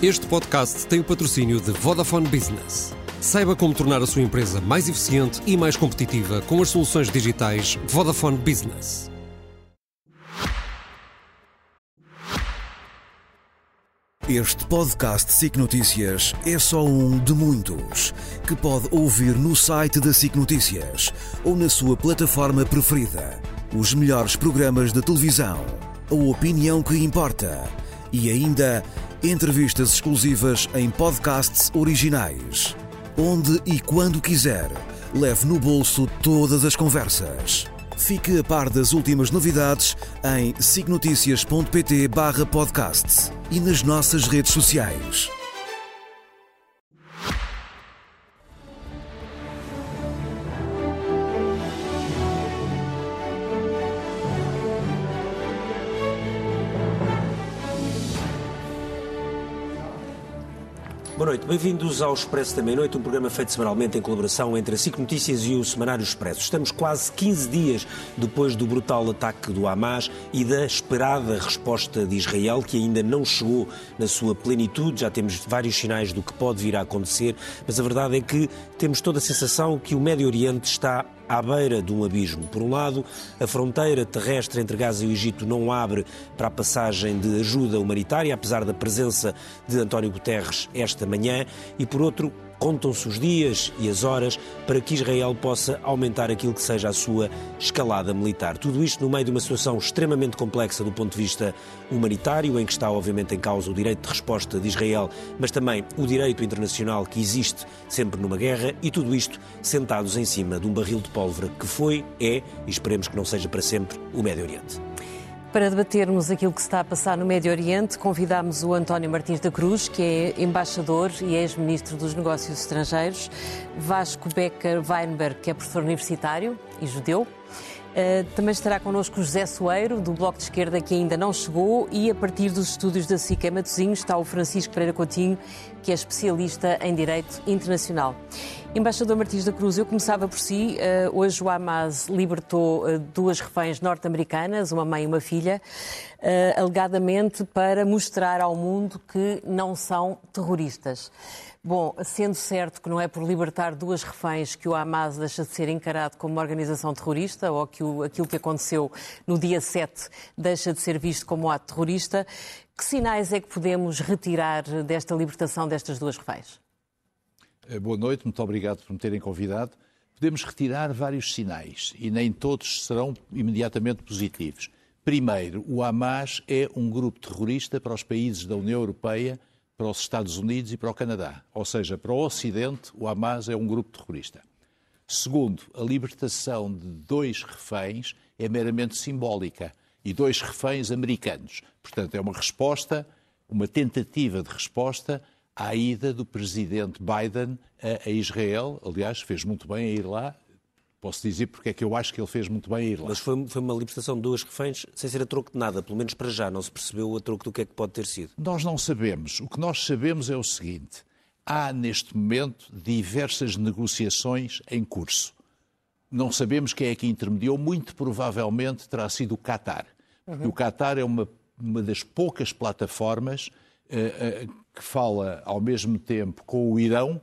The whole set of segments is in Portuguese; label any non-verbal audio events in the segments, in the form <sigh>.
Este podcast tem o patrocínio de Vodafone Business. Saiba como tornar a sua empresa mais eficiente e mais competitiva com as soluções digitais Vodafone Business. Este podcast SIC Notícias é só um de muitos que pode ouvir no site da SIC Notícias ou na sua plataforma preferida. Os melhores programas de televisão, a opinião que importa e ainda entrevistas exclusivas em podcasts originais. Onde e quando quiser, leve no bolso todas as conversas. Fique a par das últimas novidades em signoticias.pt barra podcasts e nas nossas redes sociais. Boa noite, bem-vindos ao Expresso da Meia-Noite, um programa feito semanalmente em colaboração entre a SIC Notícias e o Semanário Expresso. Estamos quase 15 dias depois do brutal ataque do Hamas e da esperada resposta de Israel, que ainda não chegou na sua plenitude. Já temos vários sinais do que pode vir a acontecer, mas a verdade é que temos toda a sensação que o Médio Oriente está à beira de um abismo. Por um lado, a fronteira terrestre entre Gaza e o Egito não abre para a passagem de ajuda humanitária, apesar da presença de António Guterres esta manhã, e por outro, Contam-se os dias e as horas para que Israel possa aumentar aquilo que seja a sua escalada militar. Tudo isto no meio de uma situação extremamente complexa do ponto de vista humanitário, em que está obviamente em causa o direito de resposta de Israel, mas também o direito internacional que existe sempre numa guerra, e tudo isto sentados em cima de um barril de pólvora que foi, é e esperemos que não seja para sempre o Médio Oriente. Para debatermos aquilo que se está a passar no Médio Oriente, convidamos o António Martins da Cruz, que é embaixador e ex-ministro dos Negócios Estrangeiros, Vasco Becker Weinberg, que é professor universitário e judeu, Uh, também estará connosco José Soeiro, do Bloco de Esquerda, que ainda não chegou, e a partir dos estúdios da SICA Matosinhos está o Francisco Pereira Coutinho, que é especialista em Direito Internacional. Embaixador Martins da Cruz, eu começava por si. Uh, hoje o Hamas libertou uh, duas reféns norte-americanas, uma mãe e uma filha, alegadamente para mostrar ao mundo que não são terroristas. Bom, sendo certo que não é por libertar duas reféns que o Hamas deixa de ser encarado como uma organização terrorista ou que o, aquilo que aconteceu no dia 7 deixa de ser visto como um ato terrorista, que sinais é que podemos retirar desta libertação destas duas reféns? Eh, boa noite, muito obrigado por me terem convidado. Podemos retirar vários sinais e nem todos serão imediatamente positivos. Primeiro, o Hamas é um grupo terrorista para os países da União Europeia para os Estados Unidos e para o Canadá. Ou seja, para o Ocidente, o Hamas é um grupo terrorista. Segundo, a libertação de dois reféns é meramente simbólica e dois reféns americanos. Portanto, é uma resposta, uma tentativa de resposta à ida do presidente Biden a, Israel. Aliás, fez muito bem a ir lá Posso dizer porque é que eu acho que ele fez muito bem a ir lá. Mas foi, foi, uma libertação de duas reféns sem ser a troco de nada, pelo menos para já. Não se percebeu a troco do que é que pode ter sido. Nós não sabemos. O que nós sabemos é o seguinte: há neste momento diversas negociações em curso. Não sabemos quem é que intermediou, muito provavelmente terá sido o Qatar. Uhum. O Qatar é uma, uma das poucas plataformas uh, uh, que fala ao mesmo tempo com o Irão,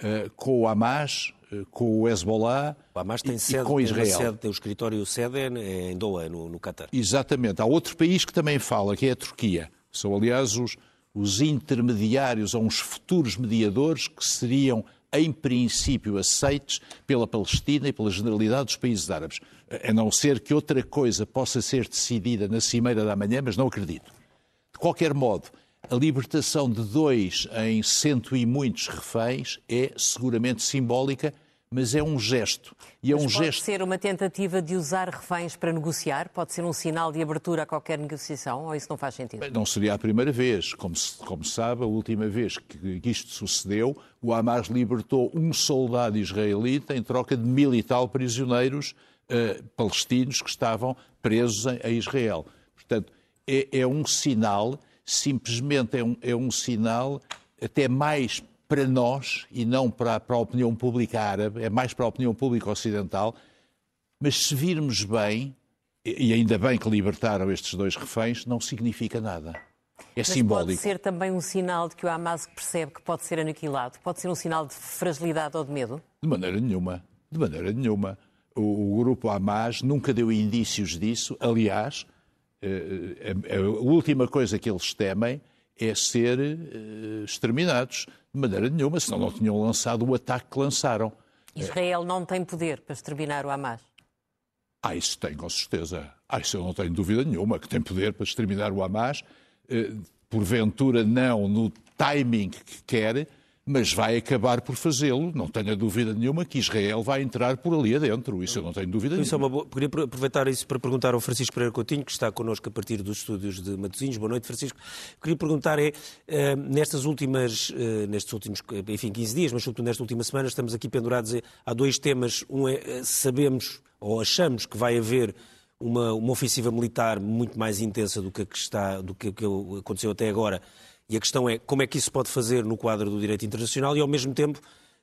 uh, com o Hamas, com o Hezbollah o Hamas tem sede, e com Israel. Tem, sede, tem o escritório sede em Doha, no, no Qatar. Exatamente. Há outro país que também fala, que é a Turquia. São, aliás, os, os intermediários ou uns futuros mediadores que seriam, em princípio, aceites pela Palestina e pela generalidade dos países árabes. A não ser que outra coisa possa ser decidida na cimeira da manhã, mas não acredito. De qualquer modo, a libertação de dois em cento e muitos reféns é seguramente simbólica mas é um gesto. E é mas um pode gesto... ser uma tentativa de usar reféns para negociar? Pode ser um sinal de abertura a qualquer negociação? Ou isso não faz sentido? Não seria a primeira vez. Como se, como sabe, a última vez que isto sucedeu, o Hamas libertou um soldado israelita em troca de mil e tal prisioneiros uh, palestinos que estavam presos em, em Israel. Portanto, é, é, um sinal, simplesmente é um, é um sinal até mais para nós e não para, para a opinião pública árabe, é mais para a opinião pública ocidental. Mas se virmos bem, e ainda bem que libertaram estes dois reféns, não significa nada. é Mas simbólico. pode ser também um sinal de que o Hamas percebe que pode ser aniquilado? Pode ser um sinal de fragilidade ou de medo? De maneira nenhuma. De maneira nenhuma. O, o grupo Hamas nunca deu indícios disso. Aliás, eh, a, a última coisa que eles temem é ser eh, exterminados. De maneira nenhuma, senão não tinham lançado o ataque que lançaram. Israel não tem poder para exterminar o Hamas. Ah, isso tem, com certeza. Ah, isso eu não tenho dúvida nenhuma, que tem poder para exterminar o Hamas. Eh, porventura não no timing que quer, mas vai acabar por fazê-lo. Não tenho dúvida nenhuma que Israel vai entrar por ali adentro. Isso eu não tenho dúvida Isso é nenhuma. uma boa... Queria aproveitar isso para perguntar ao Francisco Pereira Coutinho, que está connosco a partir dos estúdios de Matosinhos. Boa noite, Francisco. Queria perguntar é, eh, nestas últimas, eh, nestes últimos, enfim, 15 dias, mas sobretudo nesta última semana, estamos aqui pendurados há dois temas. Um é, eh, sabemos ou achamos que vai haver uma, uma ofensiva militar muito mais intensa do que, a que está, do que, que aconteceu até agora. E a questão é como é que isso pode fazer no quadro do direito internacional e, ao mesmo tempo,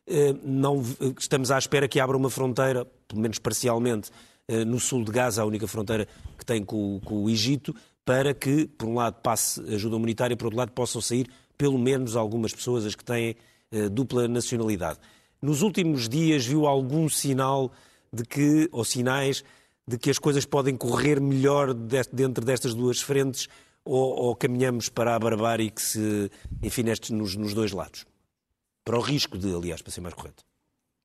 eh, não, estamos à espera que abra uma fronteira, pelo menos parcialmente, eh, no sul de Gaza, a única fronteira que tem com, com o Egito, para que, por um lado, passe ajuda humanitária, por outro lado, possam sair pelo menos algumas pessoas, as que têm eh, dupla nacionalidade. Nos últimos dias viu algum sinal de que, ou sinais, de que as coisas podem correr melhor dentro destas duas frentes ou, ou caminhamos para a barbárie que se, enfim, nestes, nos, nos dois lados? Para o risco de, aliás, para ser mais correto.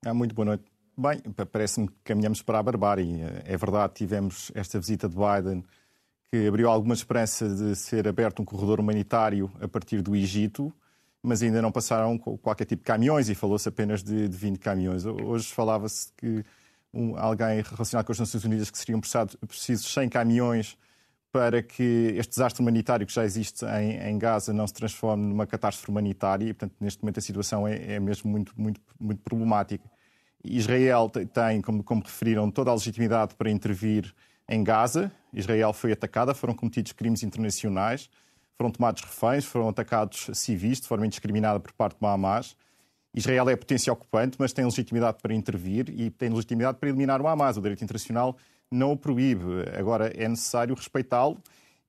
Ah, muito boa noite. Bem, parece-me que caminhamos para a barbárie. É verdade, tivemos esta visita de Biden que abriu alguma esperança de ser aberto um corredor humanitário a partir do Egito, mas ainda não passaram qualquer tipo de caminhões e falou-se apenas de, de 20 caminhões. Hoje falava-se que um, alguém relacionado com as Nações Unidas que seriam precisos 100 caminhões para que este desastre humanitário que já existe em, em, Gaza não se transforme numa catástrofe humanitária e, portanto, neste momento a situação é, é mesmo muito, muito, muito problemática. Israel tem, como, como referiram, toda a legitimidade para intervir em Gaza. Israel foi atacada, foram cometidos crimes internacionais, foram tomados reféns, foram atacados civis de forma indiscriminada por parte do Hamas. Israel é potência ocupante, mas tem legitimidade para intervir e tem legitimidade para eliminar o Hamas. O direito internacional não o proíbe. Agora, é necessário respeitá-lo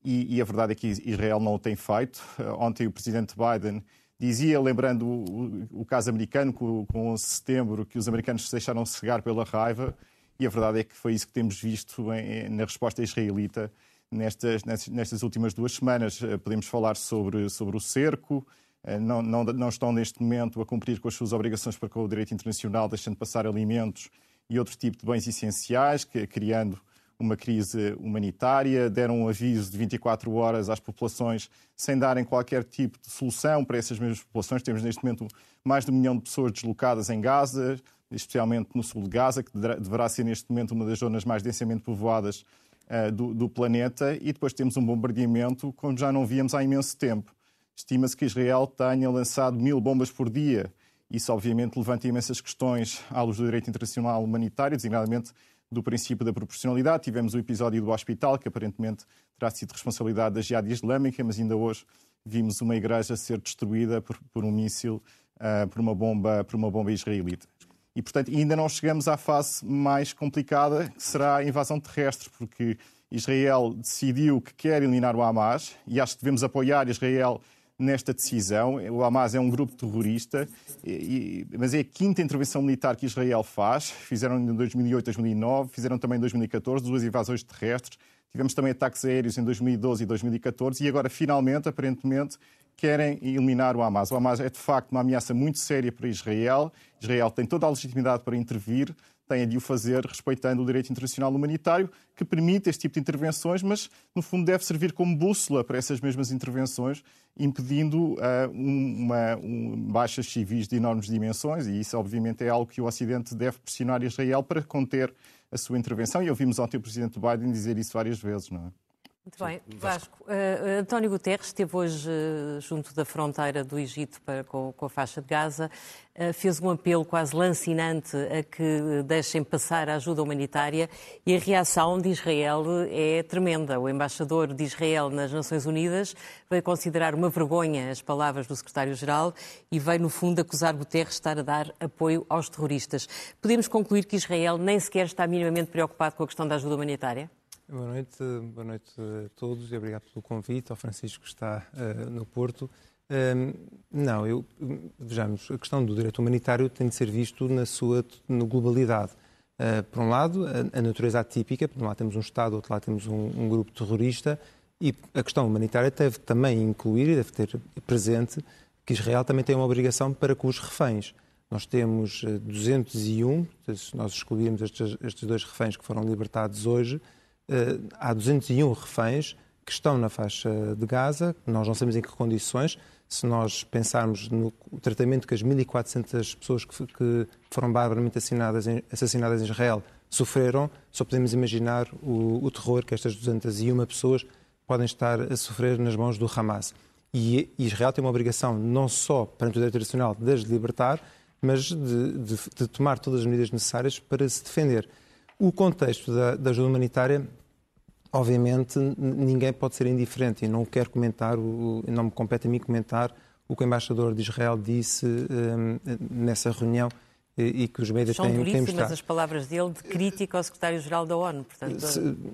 e, e, a verdade é que Israel não o tem feito. Ontem o presidente Biden dizia, lembrando o, o, caso americano, com, com 11 de setembro, que os americanos se deixaram cegar pela raiva e a verdade é que foi isso que temos visto em, na resposta israelita nestas, nestas últimas duas semanas. Podemos falar sobre, sobre o cerco, eh, não, não, não, estão neste momento a cumprir com as suas obrigações para com o direito internacional, deixando passar alimentos e outro tipo de bens essenciais, que, criando uma crise humanitária, deram um aviso de 24 horas às populações sem darem qualquer tipo de solução para essas mesmas populações. Temos neste momento mais de um milhão de pessoas deslocadas em Gaza, especialmente no sul de Gaza, que deverá ser neste momento uma das zonas mais densamente povoadas uh, do, do planeta, e depois temos um bombardeamento como já não víamos há imenso tempo. Estima-se que Israel tenha lançado mil bombas por dia. Isso, obviamente, levanta imensas questões à luz do direito internacional humanitário, designadamente do princípio da proporcionalidade. Tivemos o episódio do hospital, que aparentemente terá sido responsabilidade da Jihad Islâmica, mas ainda hoje vimos uma igreja ser destruída por, por um míssil, uh, por, uma bomba, por uma bomba israelita. E, portanto, ainda não chegamos à fase mais complicada, que será a invasão terrestre, porque Israel decidiu que quer eliminar o Hamas, e acho que devemos apoiar Israel nesta decisão. O Hamas é um grupo terrorista, e, mas é a quinta intervenção militar que Israel faz. Fizeram em 2008, 2009, fizeram também em 2014 duas invasões terrestres. Tivemos também ataques aéreos em 2012 e 2014 e agora, finalmente, aparentemente, querem eliminar o Hamas. O Hamas é, de facto, uma ameaça muito séria para Israel. Israel tem toda a legitimidade para intervir, tem de o fazer respeitando o direito internacional humanitário, que permite este tipo de intervenções, mas, no fundo, deve servir como bússola para essas mesmas intervenções, impedindo uh, uma, um, baixas civis de enormes dimensões, e isso, obviamente, é algo que o Ocidente deve pressionar Israel para conter a sua intervenção, e ouvimos ontem o Presidente Biden dizer isso várias vezes, não é? Muito bem, Vasco. Uh, António Guterres esteve hoje uh, junto da fronteira do Egito para, com, com, a faixa de Gaza, uh, fez um apelo quase lancinante a que deixem passar a ajuda humanitária e a reação de Israel é tremenda. O embaixador de Israel nas Nações Unidas veio considerar uma vergonha as palavras do secretário-geral e veio, no fundo, acusar Guterres de estar a dar apoio aos terroristas. Podemos concluir que Israel nem sequer está minimamente preocupado com a questão da ajuda humanitária? Boa noite, boa noite a todos e obrigado pelo convite ao Francisco que está uh, no Porto. Um, não, eu, vejamos, a questão do direito humanitário tem de ser visto na sua na globalidade. Uh, por um lado, a, a, natureza atípica, por um lado temos um Estado, do outro lado temos um, um, grupo terrorista, e a questão humanitária deve também incluir e deve ter presente que Israel também tem uma obrigação para com os reféns. Nós temos 201, se nós excluirmos estes, estes dois reféns que foram libertados hoje, eh, há 201 reféns que estão na faixa de Gaza, nós não sabemos em que condições. Se nós pensarmos no tratamento que as 1.400 pessoas que, que foram barbaramente assassinadas em, assassinadas em Israel sofreram, só podemos imaginar o, o, terror que estas 201 pessoas podem estar a sofrer nas mãos do Hamas. E Israel tem uma obrigação, não só perante o direito internacional, de as libertar, mas de, de, de tomar todas as medidas necessárias para se defender. O contexto da, da ajuda humanitária obviamente ninguém pode ser indiferente e não quero comentar, não me compete a mim comentar o que o embaixador de Israel disse um, nessa reunião e que os médias São têm, têm mostrado. as palavras dele de crítica ao secretário-geral da ONU. Portanto,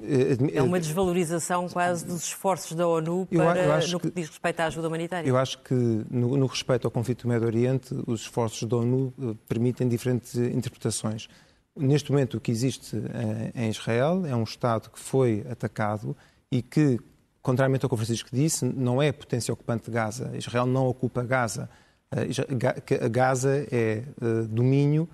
eh, é uma desvalorização quase dos esforços da ONU para, no que, que diz respeito à ajuda humanitária. Eu acho que, no, no respeito ao conflito do Médio Oriente, os esforços da ONU eh, permitem diferentes interpretações. Neste momento, o que existe eh, em Israel é um Estado que foi atacado e que, contrariamente ao que o Francisco disse, não é potência ocupante de Gaza. Israel não ocupa Gaza. Eh, Gaza é eh, domínio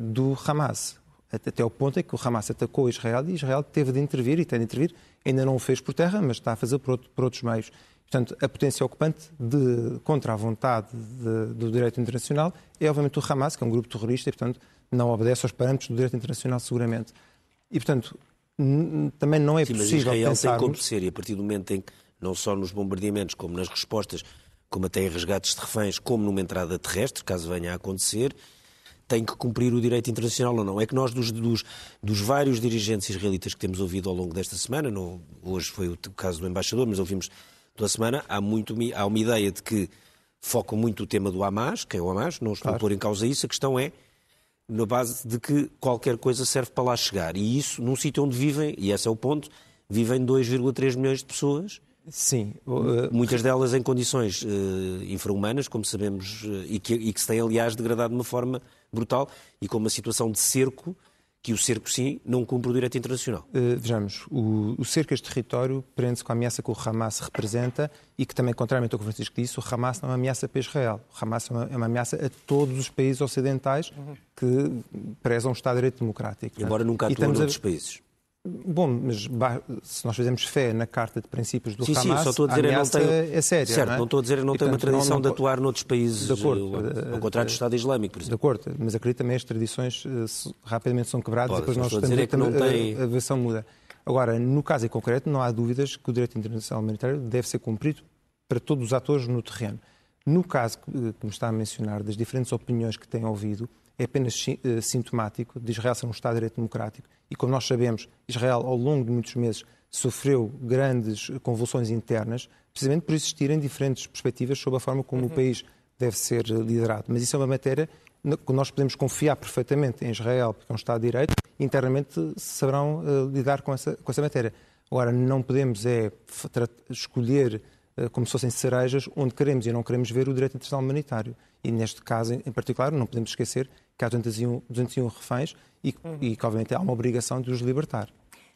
do Hamas. Até o ponto em que o Hamas atacou Israel e Israel teve de intervir e tem de intervir. Ainda não o fez por terra, mas está a fazer por, outro, por outros meios. Portanto, a potência ocupante de, contra a vontade de, do direito internacional é, obviamente, o Hamas, que é um grupo terrorista e, portanto, não obedece aos parâmetros do direito internacional, seguramente. E, portanto, também não é Sim, possível mas Israel pensarmos... tem que obedecer e a partir do momento em que, não só nos bombardeamentos, como nas respostas, como até em resgates de reféns, como numa entrada terrestre, caso venha a acontecer, tem que cumprir o direito internacional ou não. É que nós, dos, dos, dos vários dirigentes israelitas que temos ouvido ao longo desta semana, não, hoje foi o caso do embaixador, mas ouvimos toda a semana, há, muito, há uma ideia de que focam muito o tema do Hamas, quem é o Hamas, não estou claro. a pôr em causa isso, a questão é na base de que qualquer coisa serve para lá chegar. E isso num sítio onde vivem, e esse é o ponto, vivem 2,3 milhões de pessoas. Sim. Uh, Muitas delas em condições uh, infra-humanas, como sabemos, uh, e, que, e que se tem, aliás, degradado de uma forma brutal, e com uma situação de cerco que o cerco, sim, não cumpre o direito internacional. Uh, vejamos, o, o cerco a este território prende-se com a ameaça que o Hamas representa e que também, contrariamente ao que o Francisco disse, o Hamas não é uma ameaça para Israel. O Hamas é uma, é uma ameaça a todos os países ocidentais que prezam o Estado de Direito Democrático. Embora nunca noutros a... países. Bom, mas se nós fizermos fé na Carta de Princípios do sim, Hamas, sim, só estou a dizer, a ameaça não é séria. Certo, não, é? não estou a dizer que não e, tem portanto, uma tradição não, não... de atuar noutros países, de acordo, ao eh, contrário do Estado Islâmico, por exemplo. De acordo, mas acredito também as tradições uh, rapidamente são quebradas Pode, e depois nós estamos é que não tem... a, a versão muda. Agora, no caso em concreto, não há dúvidas que o direito internacional humanitário deve ser cumprido para todos os atores no terreno. No caso que, que me está a mencionar, das diferentes opiniões que tem ouvido, é apenas uh, sintomático de Israel ser um Estado de Direito Democrático. E como nós sabemos, Israel, ao longo de muitos meses, sofreu grandes convulsões internas, precisamente por existirem diferentes perspectivas sobre a forma como uhum. o país deve ser liderado. Mas isso é uma matéria que nós podemos confiar perfeitamente em Israel, porque é um Estado de Direito, e internamente saberão uh, lidar com essa, com essa matéria. Agora, não podemos é escolher uh, como se fossem cerejas onde queremos e não queremos ver o direito internacional humanitário. E neste caso, em particular, não podemos esquecer que há 201, 201 reféns e, uhum. e que, obviamente, há uma obrigação de os libertar.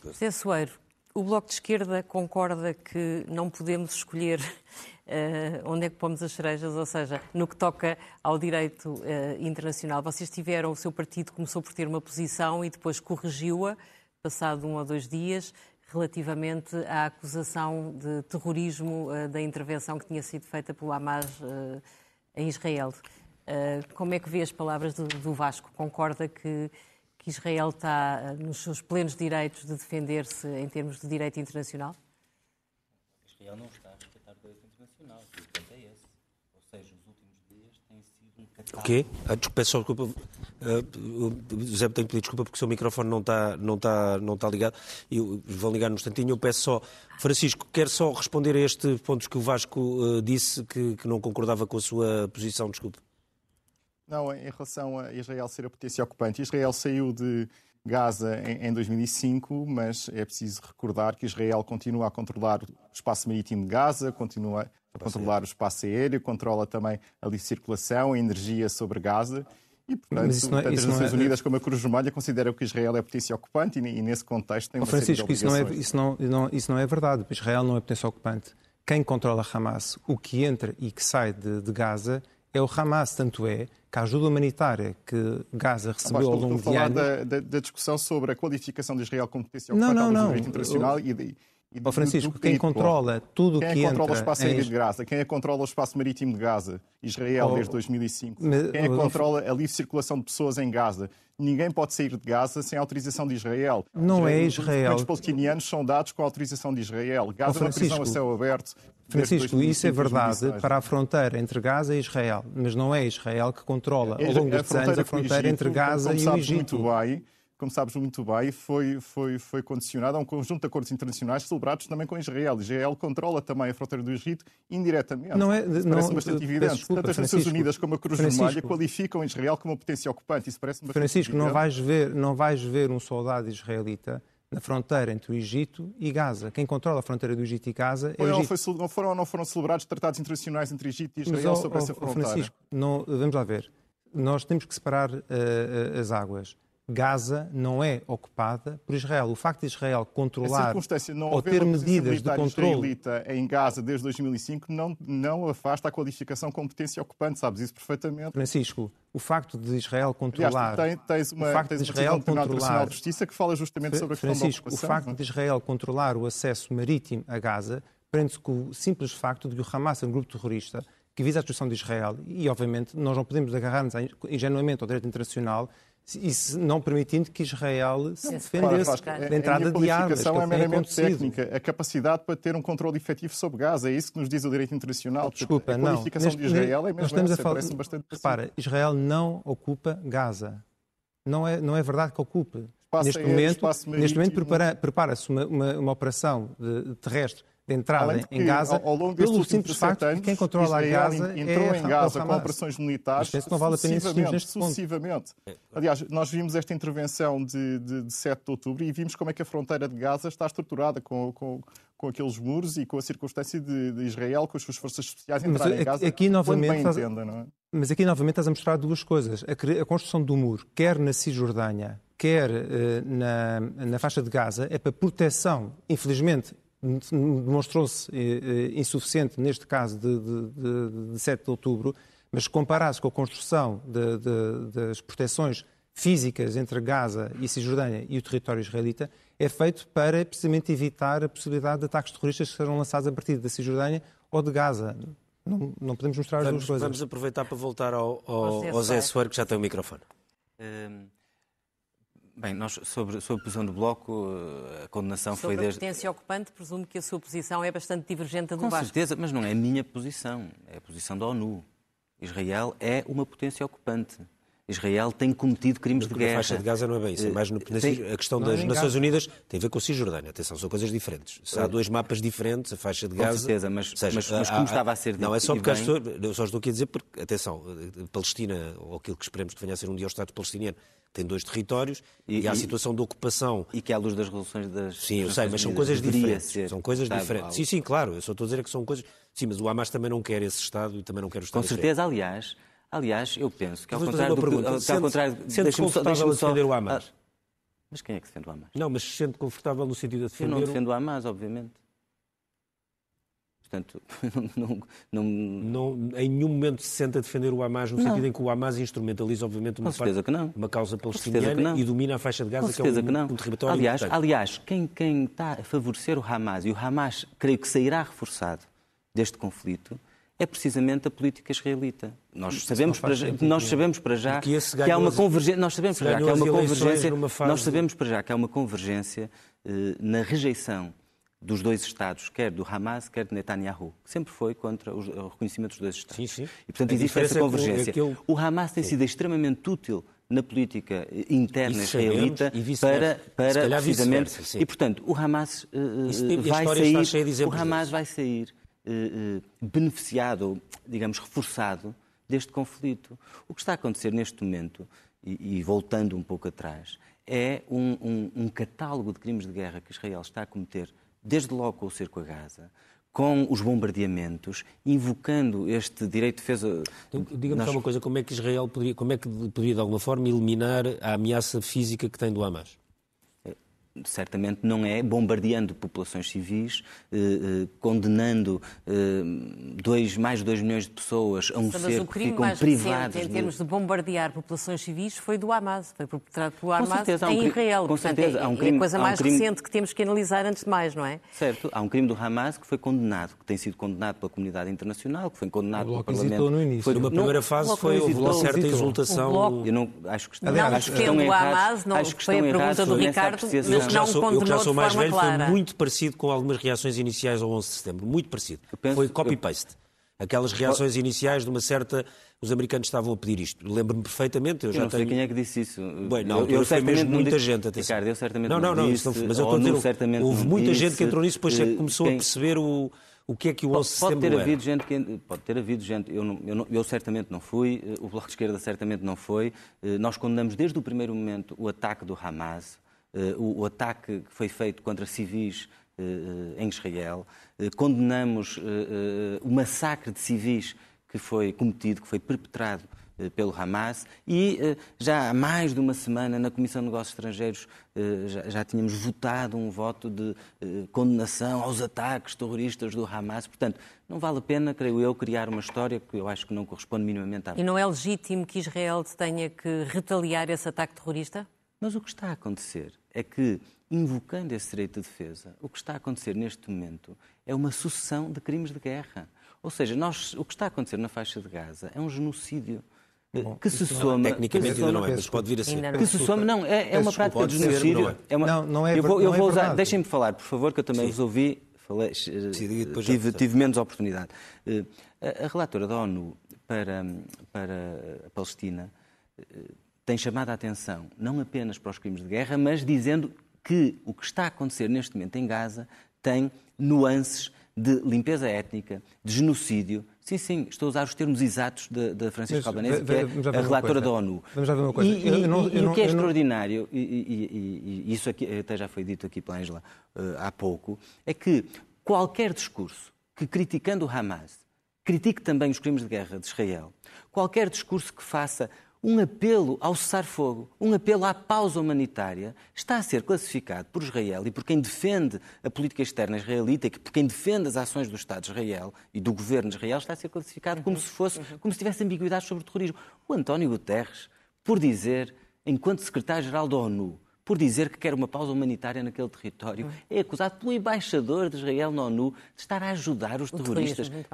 José Soeiro, o Bloco de Esquerda concorda que não podemos escolher uh, <laughs> onde é que pomos as cerejas, ou seja, no que toca ao direito uh, internacional. Vocês tiveram, o seu partido começou por ter uma posição e depois corrigiu-a, passado um ou dois dias, relativamente à acusação de terrorismo uh, da intervenção que tinha sido feita pelo Hamas em Israel. Como é que vê as palavras do, do Vasco? Concorda que que Israel está eh, nos seus plenos direitos de defender-se em termos de direito internacional? Israel não está a respeitar o direito internacional. O ponto é esse. Ou seja, os últimos dias têm sido um catálogo. O quê? Ah, desculpa, só desculpa. Uh, José, tenho que pedir desculpa porque o seu microfone não está, não está, não está ligado. Eu vou ligar num instantinho. Eu peço só. Francisco, quer só responder a este ponto que o Vasco uh, disse que, que não concordava com a sua posição. Desculpe. Não, em relação a Israel ser a potência ocupante, Israel saiu de Gaza em, em 2005, mas é preciso recordar que Israel continua a controlar o espaço marítimo de Gaza, continua a controlar o espaço aéreo, controla também a livre circulação, a energia sobre Gaza. E, portanto, Mas isso não é- tanto as não é- Nações Unidas como a Cruz Vermelha consideram que Israel é potência ocupante e, e nesse contexto tem Ó, uma série de Francisco, isso não, é, isso, não- isso não é verdade. Israel não é potência ocupante. Quem controla Hamas, o que entra e que sai de, de Gaza, é o Hamas. Tanto é que a ajuda humanitária que Gaza Ah, recebeu ao longo a de falar anos. da, da- da discussão sobre a qualificação de Israel como potência Não, não, não. direito internacional e, de, e Francisco, do quem controla tudo o Quem é que que controla o espaço em- aéreo de Gaza? Quem é controla o espaço marítimo de Gaza? Israel, Oh, desde 2005. mas- Quem é que controla a livre circulação de pessoas em Gaza? Ninguém pode sair de Gaza sem autorização de Israel. Não é Os Israel. documentos palestinianos são dados com autorização de Israel. Gaza Oh, é uma prisão a céu aberto. Francisco, isso é 2005, verdade 2016. para a fronteira entre Gaza e Israel, mas não é Israel que controla ao longo destes anos a fronteira entre Gaza e o Egito. Como sabes muito bem, foi, foi, foi condicionado a um conjunto de acordos internacionais celebrados também com Israel. Israel controla também a fronteira do Egito indiretamente. Não é- Isso não- parece bastante evidente. desculpa, Tanto as Nações. Unidas como a Cruz Francisco. Vermelha qualificam Israel como uma potência ocupante. Isso parece Francisco, não vais, ver, não vais ver um soldado israelita na fronteira entre o Egito e Gaza. Quem controla a fronteira do Egito e Gaza é o Egito. foi não foram ou não foram celebrados tratados internacionais entre Egito e Mas, Israel ó, sobre essa fronteira? Francisco, não- vamos lá ver. Nós temos que separar eh, as águas. Gaza não é ocupada por Israel. O facto de Israel controlar de ou ter medidas de controle em Gaza desde 2005 não, não afasta a qualificação como potência ocupante, sabes isso perfeitamente. Francisco, o facto de Israel Aliás, controlar. tu tens, tens uma, o facto de Israel controlar. de Justiça que fala justamente sobre a questão Francisco, da o facto é? de Israel controlar o acesso marítimo a Gaza prende-se com o simples facto de que o Hamas é um grupo terrorista que visa a destruição de Israel e, obviamente, nós não podemos agarrar-nos ingenuamente ao direito internacional e se não permitindo que Israel se Não, defendesse a- da entrada a minha de armas, qualificação é é tem meramente acontecido. técnica, a capacidade para ter um controle efetivo sobre Gaza, é isso que nos diz o direito internacional. Desculpa, a não. qualificação Neste- de Israel é nós mesmo estamos a essa, falar- parece-me bastante. Repara, Israel não ocupa Gaza. Não é, não é verdade que ocupe. Espaço neste aéreo, momento, neste momento marítimo. prepara- prepara-se uma, uma, uma operação de- terrestre de entrada de que, em Gaza ao, ao longo pelo simples 17 facto de anos, que quem controla Israel Gaza entrou é em Gaza com operações militares Mas não vale a pena insistirmos neste ponto. sucessivamente. Aliás, nós vimos esta intervenção de, de, de 7 de outubro e vimos como é que a fronteira de Gaza está estruturada com, com, com aqueles muros e com a circunstância de, de Israel, com as suas forças especiais entrarem em Gaza aqui novamente faz- entenda, não é? Mas aqui novamente estás a mostrar duas coisas. A, a construção do muro, quer na Cisjordânia, quer eh, na, na faixa de Gaza, é para proteção, infelizmente, demonstrou-se eh, eh, insuficiente neste caso de, de, de, de 7 de outubro, mas se comparasse com a construção de- de- das proteções físicas entre Gaza e Cisjordânia e o território israelita, é feito para precisamente evitar a possibilidade de ataques terroristas que serão lançados a partir da Cisjordânia ou de Gaza. Não, não podemos mostrar as Vamos, duas coisas. vamos aproveitar para voltar ao, ao, Ao Zé. Soares, que já tem o microfone. Hum, Bem, nós, sobre, sobre a posição do Bloco, eh, a condenação Sobre foi a desde. potência ocupante, presumo que a sua posição é bastante divergente da do Com Vasco. certeza, mas não é a minha posição, é a posição da ONU. Israel é uma potência ocupante. Israel tem cometido crimes de Porque a guerra. faixa de Gaza não é bem isso. É Eh, mais no, na tem- a questão das é Nações. Unidas tem a ver com a Cisjordânia. Atenção, são coisas diferentes. Se há dois mapas diferentes, a faixa de Com Gaza. certeza, mas- seja, mas- mas como há- estava a ser Não, é dito só porque bem-. Eu só estou aqui a dizer porque, atenção, eh, Palestina, ou aquilo que esperemos que venha a ser um dia o Estado palestiniano, tem dois territórios e, E- há a situação de ocupação. E que à luz das resoluções das. Sim, eu sei, mas são coisas diferentes. ser São coisas Estado diferentes. algo. Sim, sim, claro. Eu só estou a dizer que são coisas. Sim, mas o Hamas também não quer esse Estado e também não quer o Estado Com certeza, aliás, aliás, eu penso que ao contrário uma do que, pergunta. ao- que Sente- ao contrário, sente deixa-me só- confortável a defender o Hamas? Ah, Mas quem é que defende o Hamas? Não, mas se sente confortável no sentido de Eu defender. não o- defendo o Hamas, obviamente. Portanto, <laughs> não, não, não- em nenhum momento se sente a defender o Hamas, no Não. sentido em que o Hamas instrumentaliza, obviamente, uma, parte- que não. uma causa palestiniana e domina a faixa de Gaza, que é um, que não. um território aliás, importante. aliás quem, quem está a favorecer o Hamas, e o Hamas creio que sairá reforçado deste conflito, é precisamente a política israelita. Nós sabemos, para já, nós sabemos para já que há uma convergência. Nós sabemos para já que há uma convergência. Nós sabemos para já que há uma convergência na rejeição dos dois Estados, quer do Hamas, quer de Netanyahu, que sempre foi contra o reconhecimento dos dois Estados. Sim, sim. E, portanto, existe essa é o- convergência. aquele- O Hamas tem sido extremamente útil na política interna Isso sabemos, israelita para, para precisamente. sim. E, portanto, o Hamas eh, Isso eh, a vai sair, o Hamas vai sair eh, eh, beneficiado, digamos, reforçado deste conflito. O que está a acontecer neste momento, e, e voltando um pouco atrás, é um, um, um catálogo de crimes de guerra que Israel está a cometer, desde logo com o cerco a Gaza, com os bombardeamentos, invocando este direito de defesa. Então, Diga-me Nós- só uma coisa, como é que Israel poderia, como é que poderia de alguma forma eliminar a ameaça física que tem do Hamas? Certamente não é bombardeando populações civis, eh, eh, condenando eh, dois, mais de 2 milhões de pessoas a um Mas o cerco, crime ficam mais privados recente em termos de bombardear populações civis foi do Hamas. Foi perpetrado pelo Hamas certeza, um em crime- Israel. com Portanto, certeza, é, há um é crime- a coisa há um mais crime- recente que temos que analisar antes de mais, não é? Certo, há um crime do Hamas que foi condenado, que tem sido condenado pela comunidade internacional, que foi condenado O pelo Parlamento. no início. Foi Numa não- primeira o fase foi, houve uma certa exultação. O Eu não, acho que, Aliás, não acho que defendo estão o errados, Hamas, não acho que foi a pergunta do Ricardo, que já não sou, eu que já sou de mais velho, clara. foi muito parecido com algumas reações iniciais ao 11 de setembro. Muito parecido. penso- foi copy-paste. Aquelas reações iniciais de uma certa... Os americanos estavam a pedir isto. Lembro-me perfeitamente, eu, Eu já não sei tenho... quem é que disse isso. Bem, na Eu- eu foi mesmo não muita disse- gente. atenção. Ricardo, eu certamente não, não, não, disse, isso não- mas eu ou estou a não, dizer, certamente houve não muita disse, gente que entrou nisso, depois é que começou a quem- perceber o, o que é que o 11 de Pode, pode setembro ter era. havido gente que pode ter havido gente eu, não- eu, não- eu certamente não fui eh, o bloco de esquerda certamente não foi Eh, nós condenamos desde o primeiro momento o ataque do Hamas o, o ataque que foi feito contra civis eh, eh, em Israel Eh, condenamos eh, eh, o massacre de civis que foi cometido que foi perpetrado eh, pelo Hamas e eh, já há mais de uma semana na Comissão de Negócios Estrangeiros eh, já, tínhamos votado um voto de eh, condenação aos ataques terroristas do Hamas. Portanto, não vale a pena, creio eu, criar uma história que eu acho que não corresponde minimamente à E não é legítimo que Israel tenha que retaliar esse ataque terrorista? Mas o que está a acontecer é que, invocando esse direito de defesa, o que está a acontecer neste momento é uma sucessão de crimes de guerra. Ou seja, nós, o que está a acontecer na faixa de Gaza é um genocídio eh, que se soma... Tecnicamente que se ainda não soma- é, mas pode vir a ser. Não. que se soma, não, é, é uma prática de ser, genocídio. não é? É uma- Não, não é eu vou, eu é vou usar, verdade. deixem-me falar, por favor, que eu também vos ouvi, falei, eh, Sim, e depois já tive, tive menos oportunidade. Eh, A, a relatora da ONU para, para a Palestina eh, tem chamado a atenção não apenas para os crimes de guerra, mas dizendo que o que está a acontecer neste momento em Gaza tem nuances de limpeza étnica, de genocídio. Sim, sim, estou a usar os termos exatos da, da Francisca Albanese, que é a relatora da ONU. Vamos já ver uma coisa. E, e- não- e o que é eu não- extraordinário, e, e- isso aqui até já foi dito aqui pela Ângela eh, há pouco, é que qualquer discurso que criticando o Hamas critique também os crimes de guerra de Israel, qualquer discurso que faça um apelo ao cessar-fogo, um apelo à pausa humanitária, está a ser classificado por Israel e por quem defende a política externa israelita, e por quem defende as ações do Estado de Israel e do governo de Israel, está a ser classificado como se fosse, como se tivesse ambiguidade sobre o terrorismo. O António Guterres, por dizer, enquanto secretário-geral da ONU, por dizer que quer uma pausa humanitária naquele território, é acusado pelo embaixador de Israel na ONU de estar a ajudar os terroristas. bem.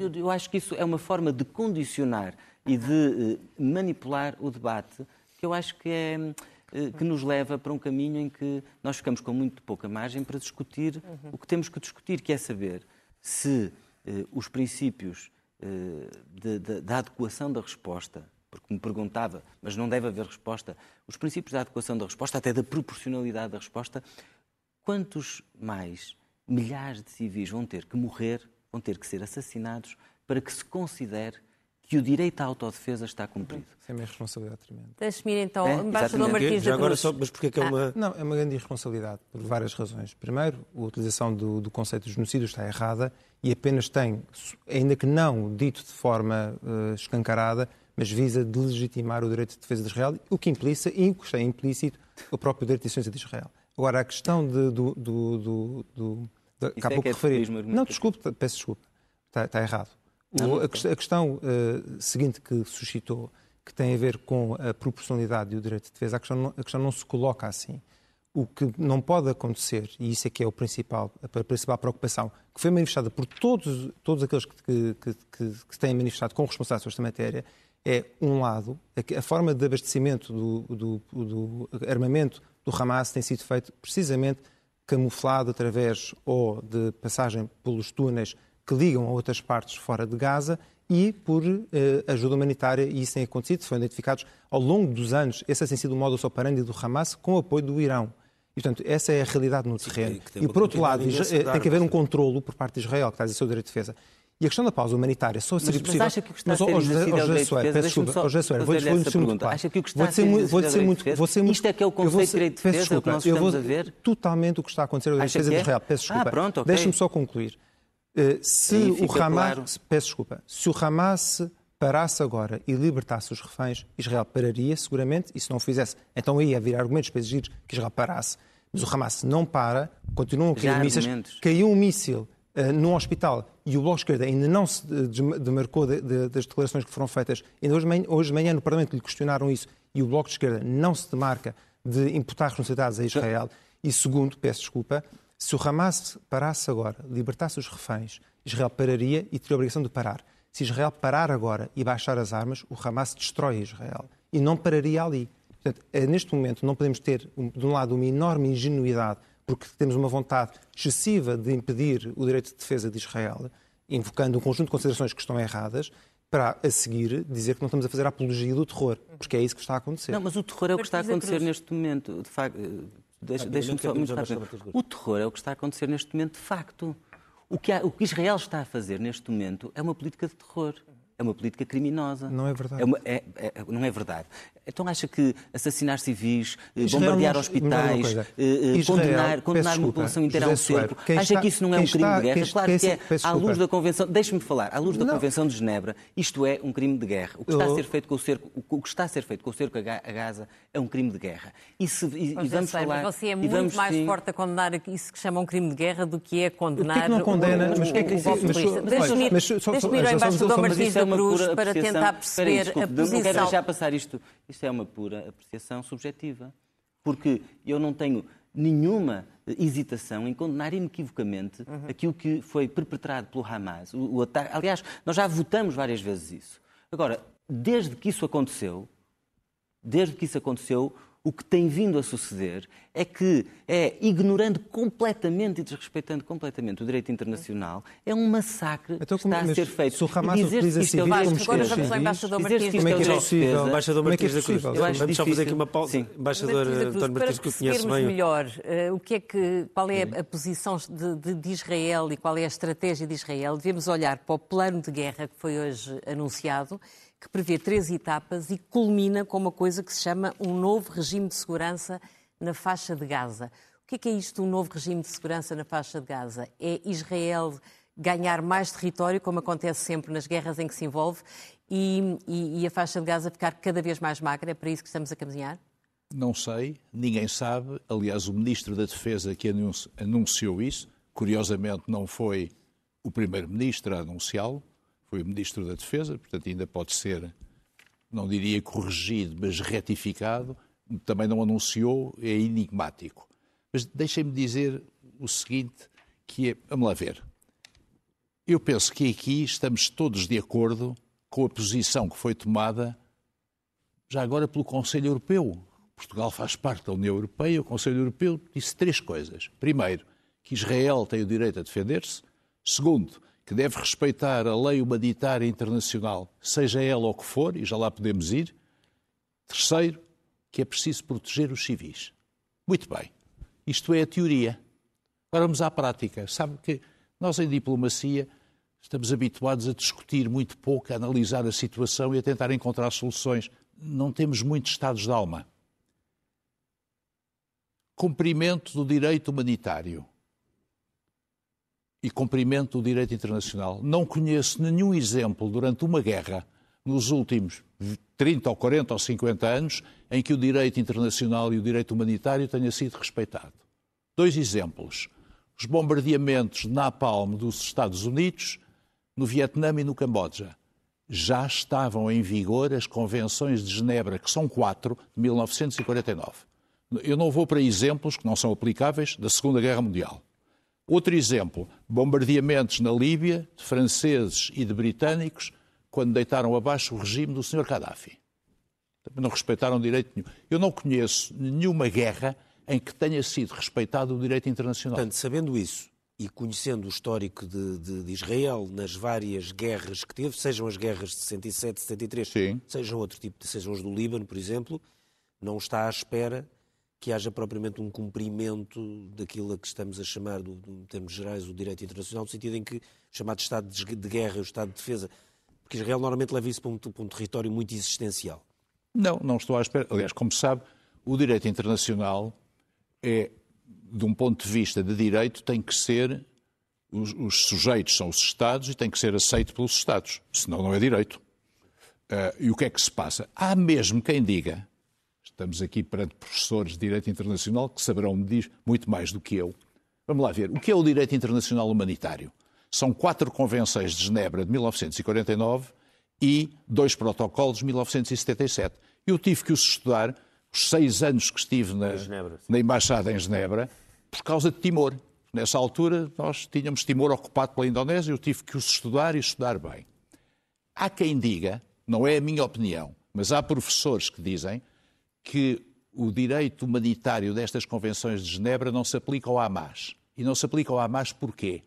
Eu, eu acho que isso é uma forma de condicionar e de eh, manipular o debate que eu acho que é eh, que nos leva para um caminho em que nós ficamos com muito pouca margem para discutir o que temos que discutir, que é saber se eh, os princípios eh, de- de- da adequação da resposta, porque me perguntava, mas não deve haver resposta, os princípios da adequação da resposta, até da proporcionalidade da resposta, quantos mais milhares de civis vão ter que morrer, vão ter que ser assassinados para que se considere que o direito à autodefesa está cumprido? Isso é uma responsabilidade tremenda. Deixe-me ir então, É, embaixador. Martins da Cruz. só, mas porquê é que é uma... Não, é uma grande irresponsabilidade, por várias razões. Primeiro, a utilização do, do conceito de genocídio está errada e apenas tem, ainda que não dito de forma eh, escancarada, mas visa delegitimar o direito de defesa de Israel, o que implica, e que está implícito, o próprio direito de existência de Israel. Agora, a questão de, do... do, do, do há é que é referi. populismo Não, desculpe, peço desculpa. Está, está errado. O- Não, não, a, quest- a questão eh, seguinte que suscitou, que tem a ver com a proporcionalidade e o direito de defesa, a questão não, a questão não se coloca assim. O que não pode acontecer, e isso é que é o principal, a principal preocupação, que foi manifestada por todos, todos aqueles que, que, que, que, têm manifestado com responsabilidade sobre esta matéria, é, um lado, a que- a forma de abastecimento do, do, do armamento do Hamas tem sido feito precisamente camuflado através ou de passagem pelos túneis que ligam a outras partes fora de Gaza e por eh, ajuda humanitária, e isso tem acontecido, foram identificados ao longo dos anos, esse tem sido o modus operandi do Hamas com o apoio do Irão. E, portanto, essa é a realidade no terreno. E, por outro lado, eh, tem que haver um controlo por parte de Israel, que está a dizer seu direito de defesa. E a questão da pausa humanitária só seria mas, possível... Mas acha que o que está mas, a ser exercido é o direito de claro. Acha que o que está a ser exercido é? Isto é que é o conceito de direito de defesa, é o que nós estamos a ver? Totalmente o que está a acontecer é o direito de defesa de Israel. Peço desculpa. Ah, pronto, ok. Deixe-me só concluir. Uh, se o Hamas... Claro. Peço desculpa. Se o Hamas parasse agora e libertasse os reféns, Israel pararia seguramente, e se não o fizesse, então aí havia argumentos para exigir que Israel parasse. Mas o Hamas não para, continuam a cair mísseis. Caiu um míssil uh, num hospital e o Bloco de Esquerda ainda não se demarcou de, de, das declarações que foram feitas. Ainda hoje, hoje de manhã no Parlamento lhe questionaram isso e o Bloco de Esquerda não se demarca de imputar responsabilidades a Israel. E segundo, peço desculpa, se o Hamas parasse agora, libertasse os reféns, Israel pararia e teria a obrigação de parar. Se Israel parar agora e baixar as armas, o Hamas destrói Israel. E não pararia ali. Portanto, é, neste momento não podemos ter, de um lado, uma enorme ingenuidade porque temos uma vontade excessiva de impedir o direito de defesa de Israel, invocando um conjunto de considerações que estão erradas, para a seguir dizer que não estamos a fazer a apologia do terror, porque é isso que está a acontecer. Não, mas o terror é o que está a acontecer neste momento. De facto, deixa, deixa só muito rápido. O terror é o que está a acontecer neste momento de facto. O que, há, o que Israel está a fazer neste momento é uma política de terror é uma política criminosa. Não é verdade. É uma, é, é, não é verdade. Então acha que assassinar civis, eh, Israel bombardear não, hospitais, não eh, eh, condenar, condenar uma população inteira ao cerco, acha está, que isso não é um crime está, de guerra? Quem, claro que é. À luz da Convenção, deixe-me falar, à luz da não. Convenção de Genebra, isto é um crime de guerra. O que está a ser feito com o cerco, o que está a ser feito com o cerco a Gaza é um crime de guerra. E, se, e, e vamos sei, falar, você é muito vamos, mais sim, forte a condenar isso que chama um crime de guerra do que é condenar. O que, é que não condena? O, mas o que é que Deixe-me ir ao embaixador Martins da Cruz para tentar perceber a posição. Não quero deixar passar isto. Isto é uma pura apreciação subjetiva. Porque eu não tenho nenhuma hesitação em condenar inequivocamente uhum. aquilo que foi perpetrado pelo Hamas. O, o ataque, aliás, nós já votamos várias vezes isso. Agora, desde que isso aconteceu, desde que isso aconteceu, o que tem vindo a suceder é que é, ignorando completamente e desrespeitando completamente o direito internacional, é um massacre então, que está a ser feito. Se o Hamas utiliza civis como Agora vamos ao embaixador Martins Como é que é possível? Embaixador Martins da Cruz. Vamos só fazer aqui uma pausa. Sim. Embaixador António Martins, que conhece bem. melhor uh, o que é que, qual é a posição de, de, de Israel e qual é a estratégia de Israel, devemos olhar para o plano de guerra que foi hoje anunciado que prevê três etapas e culmina com uma coisa que se chama um novo regime de segurança na faixa de Gaza. O que é, que é isto, um novo regime de segurança na faixa de Gaza? É Israel ganhar mais território, como acontece sempre nas guerras em que se envolve, e, e, e a faixa de Gaza ficar cada vez mais magra? É para isso que estamos a caminhar? Não sei, ninguém sabe. Aliás, o Ministro da Defesa que anunciou isso, curiosamente não foi o Primeiro-Ministro a anunciá-lo, foi Ministro da Defesa, portanto ainda pode ser, não diria corrigido, mas retificado. Também não anunciou, é enigmático. Mas deixem-me dizer o seguinte, que é, vamos lá ver. Eu penso que aqui estamos todos de acordo com a posição que foi tomada já agora pelo Conselho Europeu. Portugal faz parte da União Europeia, o Conselho Europeu disse três coisas. Primeiro, que Israel tem o direito a defender-se. Segundo, que deve respeitar a lei humanitária internacional, seja ela o que for, e já lá podemos ir. Terceiro, que é preciso proteger os civis. Muito bem. Isto é a teoria. Agora vamos à prática. Sabe que nós em diplomacia estamos habituados a discutir muito pouco, a analisar a situação e a tentar encontrar soluções. Não temos muitos estados de alma. Cumprimento do direito humanitário e cumprimento do direito internacional. Não conheço nenhum exemplo durante uma guerra, nos últimos 30 ou 40 ou 50 anos, em que o direito internacional e o direito humanitário tenha sido respeitado. Dois exemplos. Os bombardeamentos de Napalm dos Estados Unidos, no Vietnã e no Camboja. Já estavam em vigor as convenções de Genebra, que são quatro, de 1949. Eu não vou para exemplos que não são aplicáveis da Segunda Guerra Mundial. Outro exemplo, bombardeamentos na Líbia de franceses e de britânicos quando deitaram abaixo o regime do Sr. Gaddafi. Não respeitaram direito nenhum. Eu não conheço nenhuma guerra em que tenha sido respeitado o direito internacional. Portanto, sabendo isso e conhecendo o histórico de, de, de, Israel nas várias guerras que teve, sejam as guerras de 67, 73, Sim. sejam outro tipo, sejam as do Líbano, por exemplo, não está à espera que haja propriamente um cumprimento daquilo a que estamos a chamar, do, em termos gerais, o direito internacional, no sentido em que chamado estado de guerra, o estado de defesa? Porque Israel normalmente leva isso para um, para um território muito existencial. Não, não estou à espera. Aliás, como sabe, o direito internacional é, de um ponto de vista de direito, tem que ser. Os, os sujeitos são os Estados e tem que ser aceito pelos Estados. Senão não é direito. Uh, e o que é que se passa? Há mesmo quem diga, estamos aqui perante professores de direito internacional que saberão muito mais do que eu. Vamos lá ver. O que é o direito internacional humanitário? São quatro convenções de Genebra de 1949 e dois protocolos de 1977. Eu tive que os estudar os seis anos que estive na, Genebra, na Embaixada em Genebra por causa de Timor. Nessa altura, nós tínhamos Timor ocupado pela Indonésia, eu tive que os estudar e estudar bem. Há quem diga, não é a minha opinião, mas há professores que dizem que o direito humanitário destas convenções de Genebra não se aplica ao Hamas. E não se aplica ao Hamas porquê?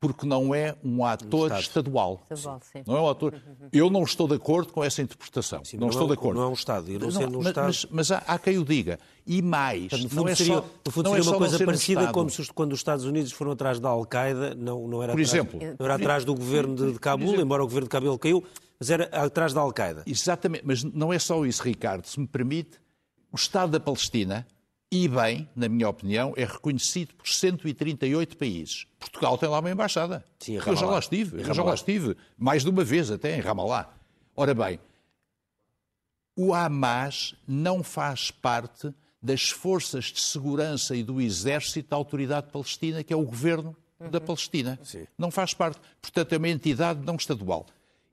porque não é um ator um estadual. estadual não é um ator. Eu não estou de acordo com essa interpretação. Sim, não, estou é, de acordo. Não é um Estado. Eu não, não sendo um mas, Estado... mas, mas há, há, quem o diga. E mais, Portanto, não é seria, só, no fundo seria é uma coisa parecida um como se, quando os Estados Unidos foram atrás da Al-Qaeda, não, não era, Por atrás, exemplo, não era atrás do governo de, de Cabul, exemplo, embora o governo de Cabul caiu, mas era atrás da Al-Qaeda. Exatamente, mas não é só isso, Ricardo. Se me permite, o Estado da Palestina e bem, na minha opinião, é reconhecido por 138 países. Portugal tem lá uma embaixada. Sim, eu já lá estive, eu já lá estive, mais de uma vez até em Ramallah. Ora bem, o Hamas não faz parte das forças de segurança e do exército da autoridade palestina, que é o governo uhum. da Palestina. Sim. Não faz parte. Portanto, é uma entidade não estadual.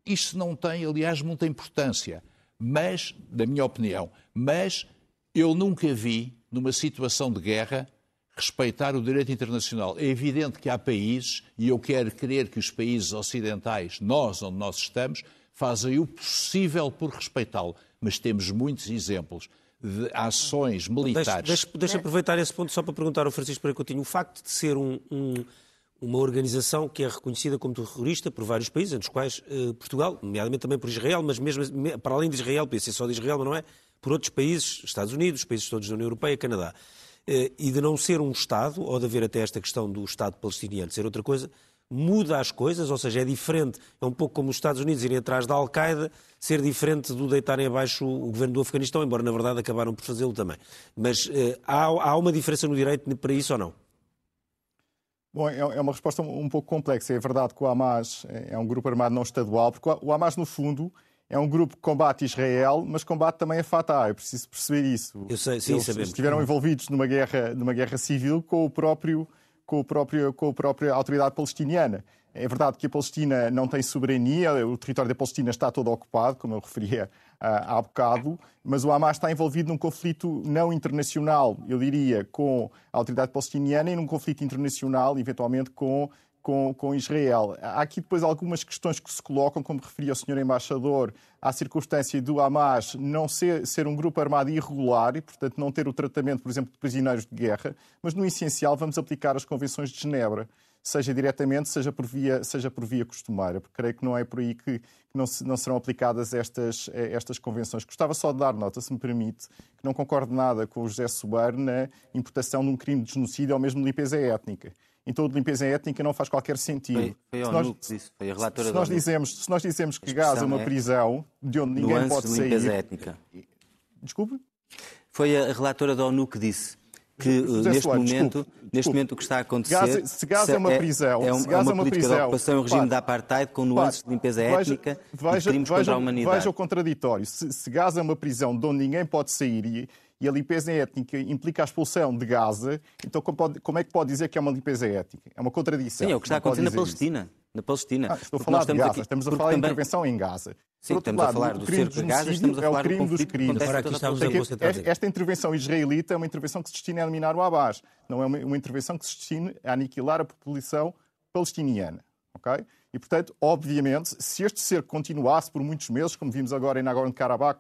Isso não tem, aliás, muita importância. Mas, na minha opinião, mas eu nunca vi numa situação de guerra, respeitar o direito internacional. É evidente que há países, e eu quero crer que os países ocidentais, nós onde nós estamos, fazem o possível por respeitá-lo. Mas temos muitos exemplos de ações militares. Deixa, deixa, deixa aproveitar esse ponto só para perguntar ao Francisco Pereira Coutinho. O facto de ser um, um, uma organização que é reconhecida como terrorista por vários países, entre os quais uh, Portugal, nomeadamente também por Israel, mas mesmo para além de Israel, podia ser só de Israel, mas não é, por outros países, Estados Unidos, países todos da União Europeia, Canadá. Eh, e de não ser um Estado, ou de haver até esta questão do Estado palestiniano ser outra coisa, muda as coisas, ou seja, é diferente, é um pouco como os Estados Unidos irem atrás da Al-Qaeda, ser diferente do deitarem abaixo o governo do Afeganistão, embora na verdade acabaram por fazê-lo também. Mas eh, há, há uma diferença no direito para isso ou não? Bom, é, é uma resposta um pouco complexa. É verdade que o Hamas é um grupo armado não estadual, porque o Hamas, no fundo, é um grupo que combate Israel, mas combate também a Fatah. É preciso perceber isso. Eu sei, sim, Eles sabemos. estiveram envolvidos numa guerra, numa guerra civil com o próprio com, o próprio, com a própria autoridade palestiniana. É verdade que a Palestina não tem soberania, o território da Palestina está todo ocupado, como eu referia há bocado, mas o Hamas está envolvido num conflito não internacional, eu diria, com a autoridade palestiniana e num conflito internacional, eventualmente, com com, com Israel. Há aqui depois algumas questões que se colocam, como referia o Sr. Embaixador, à circunstância do Hamas não ser, ser um grupo armado irregular e, portanto, não ter o tratamento, por exemplo, de prisioneiros de guerra, mas no essencial vamos aplicar as convenções de Genebra, seja diretamente, seja por via, seja por via costumeira, porque creio que não é por aí que, não, se, não, serão aplicadas estas, estas convenções. Gostava só de dar nota, se me permite, que não concordo nada com o José Sober na importação de um crime de genocídio ou mesmo de limpeza étnica então de limpeza étnica não faz qualquer sentido. Foi, foi a ONU que disse, foi a relatora se nós, dizemos, se nós dizemos que Gaza é uma é prisão de onde ninguém pode de limpeza étnica. Desculpe? Foi a relatora da ONU que disse que José neste, Soares, momento, desculpe, neste momento o que está a acontecer Gaza, se Gaza é uma prisão, é, é, se Gaza é uma, política prisão, de ocupação, um regime de apartheid com nuances de limpeza étnica veja, e crimes veja, contra a humanidade. Veja o contraditório. Se, se Gaza é uma prisão de onde ninguém pode sair e, e a limpeza étnica implica a expulsão de Gaza, então como, pode, como, é que pode dizer que é uma limpeza étnica? É uma contradição. Sim, é o que está acontecendo na Palestina. Isso. Na Palestina. Ah, estou a falar de Gaza, aqui, estamos a falar de intervenção em Gaza. Sim, estamos lado, a falar do cerco de Gaza, estamos a falar é o crime do dos crimes. Agora aqui estamos a esta, esta intervenção israelita é uma intervenção que se destina a eliminar o Hamas, não é uma, uma intervenção que se destina a aniquilar a população palestiniana. Okay? E, portanto, obviamente, se este cerco continuasse por muitos meses, como vimos agora em Nagorno-Karabakh,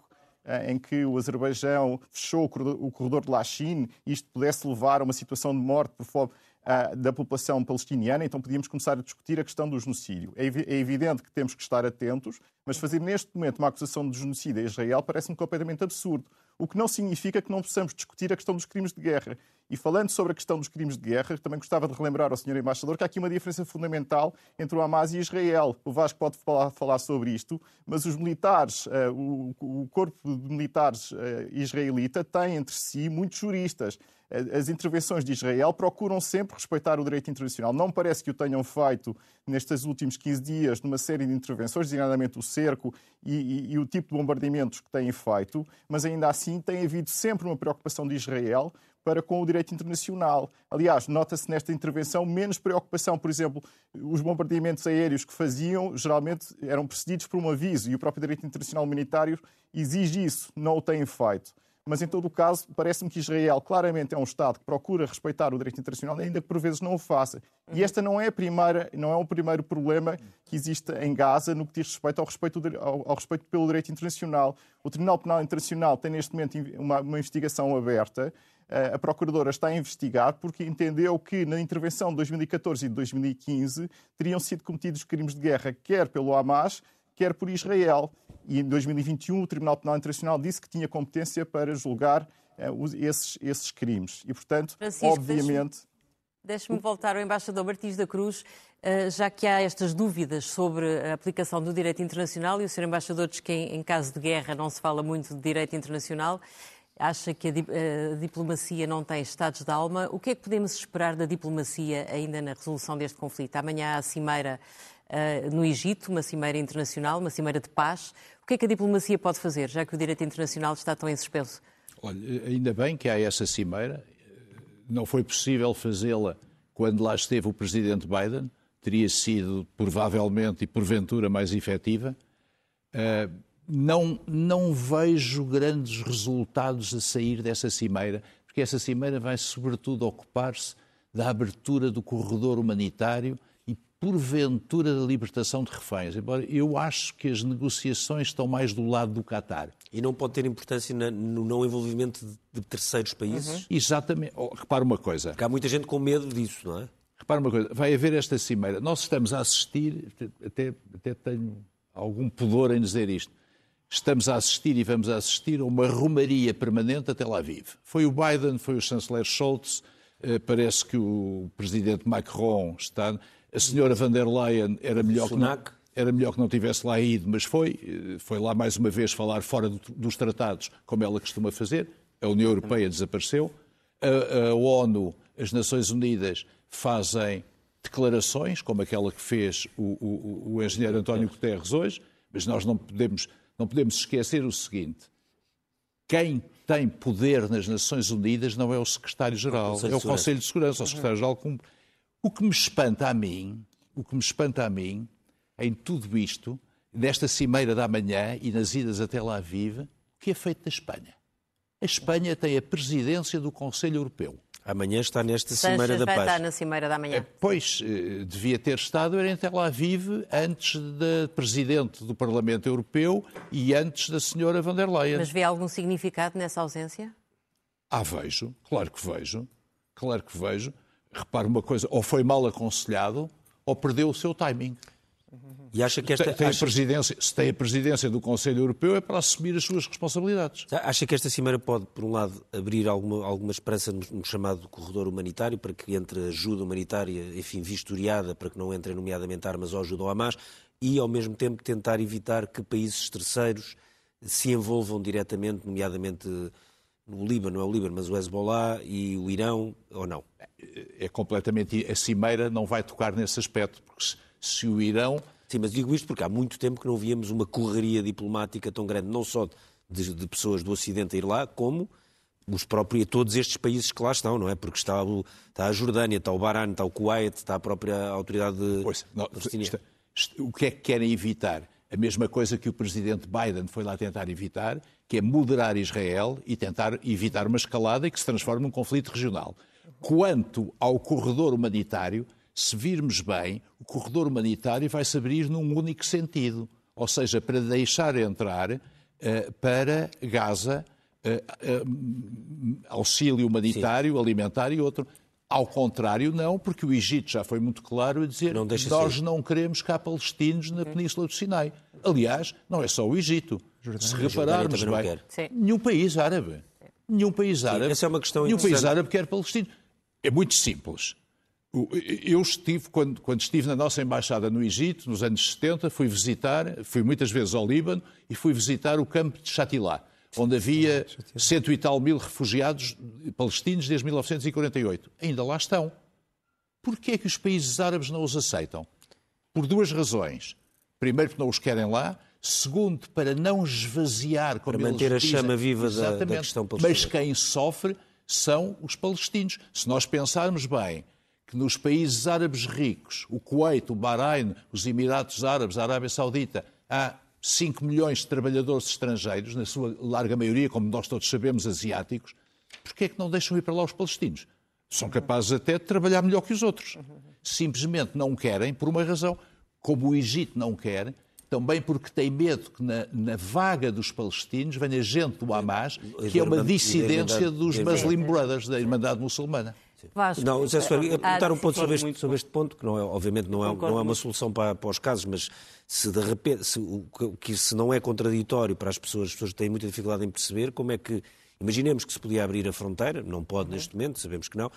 em que o Azerbaijão fechou o corredor de Lachin isto pudesse levar a uma situação de morte por fome eh, da população palestiniana, então podíamos começar a discutir a questão do genocídio. É, é evidente que temos que estar atentos, mas fazer neste momento uma acusação de genocídio a Israel parece-me completamente absurdo. O que não significa que não possamos discutir a questão dos crimes de guerra. E falando sobre a questão dos crimes de guerra, também gostava de relembrar ao Sr. Embaixador que há aqui uma diferença fundamental entre o Hamas e Israel. O Vasco pode falar, sobre isto, mas os militares, uh, o, o, corpo de militares uh, israelita tem entre si muitos juristas. As intervenções de Israel procuram sempre respeitar o direito internacional. Não parece que o tenham feito nestes últimos 15 dias numa série de intervenções, designadamente o cerco e, e, e o tipo de bombardeamentos que têm feito, mas ainda assim tem havido sempre uma preocupação de Israel para com o direito internacional. Aliás, nota-se nesta intervenção menos preocupação, por exemplo, os bombardeamentos aéreos que faziam geralmente eram precedidos por um aviso e o próprio direito internacional humanitário exige isso, não o têm feito. Mas, em todo o caso, parece-me que Israel claramente é um Estado que procura respeitar o direito internacional, ainda que por vezes não o faça. E esta não é, a primeira, não é o primeiro problema que existe em Gaza no que diz respeito ao respeito, ao, ao respeito pelo direito internacional. O Tribunal Penal Internacional tem, neste momento, uma, uma investigação aberta a Procuradora está a investigar porque entendeu que na intervenção de 2014 e de 2015 teriam sido cometidos crimes de guerra quer pelo Hamas, quer por Israel. E em 2021 o Tribunal Penal Internacional disse que tinha competência para julgar uh, esses, esses crimes. E, portanto, Francisco, obviamente. Deixe-me voltar ao embaixador Martins da Cruz, uh, já que há estas dúvidas sobre a aplicação do direito internacional e o Sr. embaixador diz que em caso de guerra não se fala muito de direito internacional acha que a, a, diplomacia não tem estados de alma. O que é que podemos esperar da diplomacia ainda na resolução deste conflito? Amanhã há a cimeira uh, no Egito, uma cimeira internacional, uma cimeira de paz. O que é que a diplomacia pode fazer, já que o direito internacional está tão em suspenso? Olha, ainda bem que há essa cimeira. Não foi possível fazê-la quando lá esteve o presidente Biden. Teria sido, provavelmente e porventura, mais efetiva. Uh, não, não vejo grandes resultados a sair dessa cimeira, porque essa cimeira vai, sobretudo, ocupar-se da abertura do corredor humanitário e, porventura, da libertação de reféns. Embora eu acho que as negociações estão mais do lado do Qatar. E não pode ter importância no não envolvimento de terceiros países? Uhum. Exatamente. Oh, repara uma coisa. Porque há muita gente com medo disso, não é? Repara uma coisa. Vai haver esta cimeira. Nós estamos a assistir, até, até tenho algum pudor em dizer isto estamos a assistir e vamos a assistir a uma romaria permanente a Tel Aviv. Foi o Biden, foi o chanceler Scholz, eh, parece que o presidente Macron está. A senhora van der Leyen era melhor que não, era melhor que não tivesse lá ido, mas foi. Eh, foi lá mais uma vez falar fora dos tratados, como ela costuma fazer. A União Europeia desapareceu. A, a ONU, as Nações Unidas, fazem declarações, como aquela que fez o, o, o engenheiro António Guterres hoje, mas nós não podemos não podemos esquecer o seguinte: quem tem poder nas Nações Unidas não é o secretário-geral, é o Conselho de Segurança, o secretário-geral. O que me espanta a mim, o que me espanta a mim, em tudo isto, nesta cimeira da manhã e nas idas até lá vive, o que é feito da Espanha? A Espanha tem a presidência do Conselho Europeu. Amanhã está nesta Cimeira da Paz. vai estar na Cimeira da Manhã. É, pois, eh, devia ter estado era em Tel Aviv antes da Presidente do Parlamento Europeu e antes da Senhora van der Leyen. Mas vê algum significado nessa ausência? Ah, vejo. Claro que vejo. Claro que vejo. Repare uma coisa, ou foi mal aconselhado ou perdeu o seu timing. E acha que esta. Tem, acha... presidência, se tem a presidência do Conselho Europeu é para assumir as suas responsabilidades. Acha que esta cimeira pode, por um lado, abrir alguma, alguma esperança no, no chamado corredor humanitário, para que entre ajuda humanitária, enfim, vistoriada, para que não entrem, nomeadamente, armas ou ajuda ao Hamas, e, ao mesmo tempo, tentar evitar que países terceiros se envolvam diretamente, nomeadamente no Líbano, não é o Líbano, mas o Hezbollah e o Irão, ou não? É, é completamente. A cimeira não vai tocar nesse aspecto, porque se, o Irão Sim, mas digo isto porque há muito tempo que não víamos uma correria diplomática tão grande, não só de, de pessoas do Ocidente a ir lá, como os próprios, todos estes países que lá estão, não é? Porque está, o, está a Jordânia, está o Bahrein, está o Kuwait, está a própria autoridade pois, não, está, O que é que querem evitar? A mesma coisa que o presidente Biden foi lá tentar evitar, que é moderar Israel e tentar evitar uma escalada e que se transforme num conflito regional. Quanto ao corredor humanitário, se virmos bem, o corredor humanitário vai se abrir num único sentido, ou seja, para deixar entrar uh, para Gaza uh, uh, auxílio humanitário, Sim. alimentar e outro. Ao contrário, não, porque o Egito já foi muito claro a dizer não nós ser. não queremos cá palestinos na Península do Sinai. Aliás, não é só o Egito. Jordânia. Se repararmos bem, nenhum país árabe. Nenhum país árabe, essa é uma questão nenhum país árabe quer Palestina. É muito simples. Eu estive, quando, quando estive na nossa embaixada no Egito, nos anos 70, fui visitar, fui muitas vezes ao Líbano e fui visitar o campo de Chatilá, onde havia cento e tal mil refugiados palestinos desde 1948. Ainda lá estão. Porquê é que os países árabes não os aceitam? Por duas razões. Primeiro, porque não os querem lá. Segundo, para não esvaziar, como Para eles manter a dizem, chama viva da- da questão palestina. Mas quem sofre são os palestinos. Se nós pensarmos bem que nos países árabes ricos, o Kuwait, o Bahrein, os Emirados Árabes, a Arábia Saudita, há 5 milhões de trabalhadores estrangeiros, na sua larga maioria, como nós todos sabemos, asiáticos, porquê é que não deixam ir para lá os palestinos? São capazes até de trabalhar melhor que os outros. Simplesmente não querem, por uma razão, como o Egito não quer, também porque tem medo que na, na vaga dos palestinos venha gente do Hamas, que é uma dissidência dos Muslim Brothers, da Irmandade Muçulmana. Vasco, Não, Zé Soares, ia apontar um ponto sobre este, muito. sobre este ponto, que não é, obviamente não é, não é uma solução para, para os casos, mas se de repente, se, o que se não é contraditório para as pessoas, as pessoas têm muita dificuldade em perceber como é que, imaginemos que se podia abrir a fronteira, não pode neste momento, sabemos que não,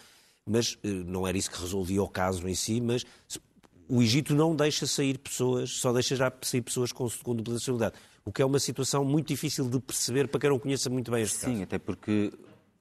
mas eh, não era isso que resolvia o caso em si, mas se- o Egito não deixa sair pessoas, só deixa já sair pessoas com, com dupla nacionalidade, o que é uma situação muito difícil de perceber para quem não conheça muito bem este Sim, caso. até porque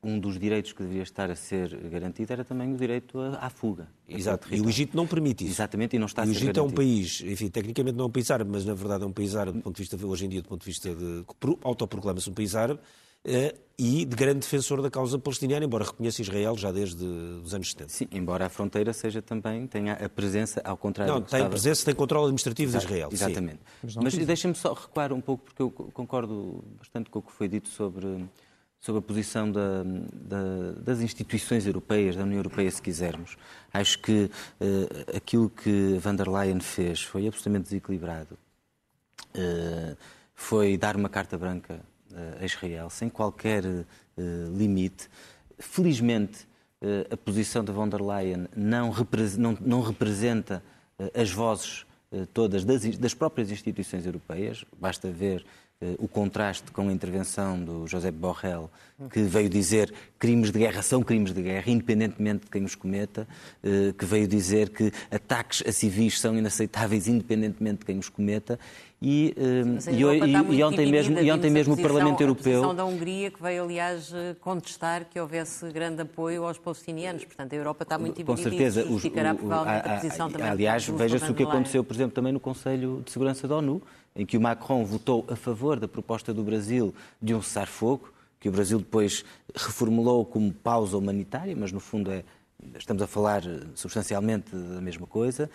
um dos direitos que deveria estar a ser garantido era também o direito à, à fuga. Exato. E o Egito não permite isso. Exatamente, e não está a E o ser Egito é um garantido. país, enfim, tecnicamente não é um país árabe, mas na verdade é um país árabe do ponto de vista, hoje em dia, do ponto de vista de. pro- autoproclama-se um país árabe eh, e de grande defensor da causa palestiniana, embora reconheça Israel já desde os anos 70. Sim, embora a fronteira seja também, tenha a presença, ao contrário Não, do que tem estava- presença, tem controle administrativo de Israel. sim. Exatamente. Mas, deixem-me só recuar um pouco, porque eu concordo bastante com o que foi dito sobre, sobre a posição da- da- das instituições europeias, da União Europeia, se quisermos. Acho que eh, aquilo que van der Leyen fez foi absolutamente desequilibrado. Eh, foi dar uma carta branca eh, a Israel, sem qualquer limite. Felizmente, a posição da von der Leyen não, repre- não- não representa as vozes todas das, das próprias instituições europeias. Basta ver o contraste com a intervenção do José Borrell, que veio dizer crimes de guerra são crimes de guerra, independentemente de quem os cometa, eh, que veio dizer que ataques a civis são inaceitáveis, independentemente de quem os cometa. E, eh, a e, e- e ontem mesmo, e ontem a mesmo o Parlamento A Europeu. posição da Hungria, que veio, aliás, eh, contestar que houvesse grande apoio aos palestinianos. Portanto, a Europa está muito Com dividida certeza. e isso os- o- a a- posição a- também Aliás, veja-se o que aconteceu, por exemplo, também no Conselho de Segurança da ONU, em que o Macron votou a favor da proposta do Brasil de um cessar-fogo, que o Brasil depois reformulou como pausa humanitária, mas no fundo é, estamos a falar eh, substancialmente da mesma coisa.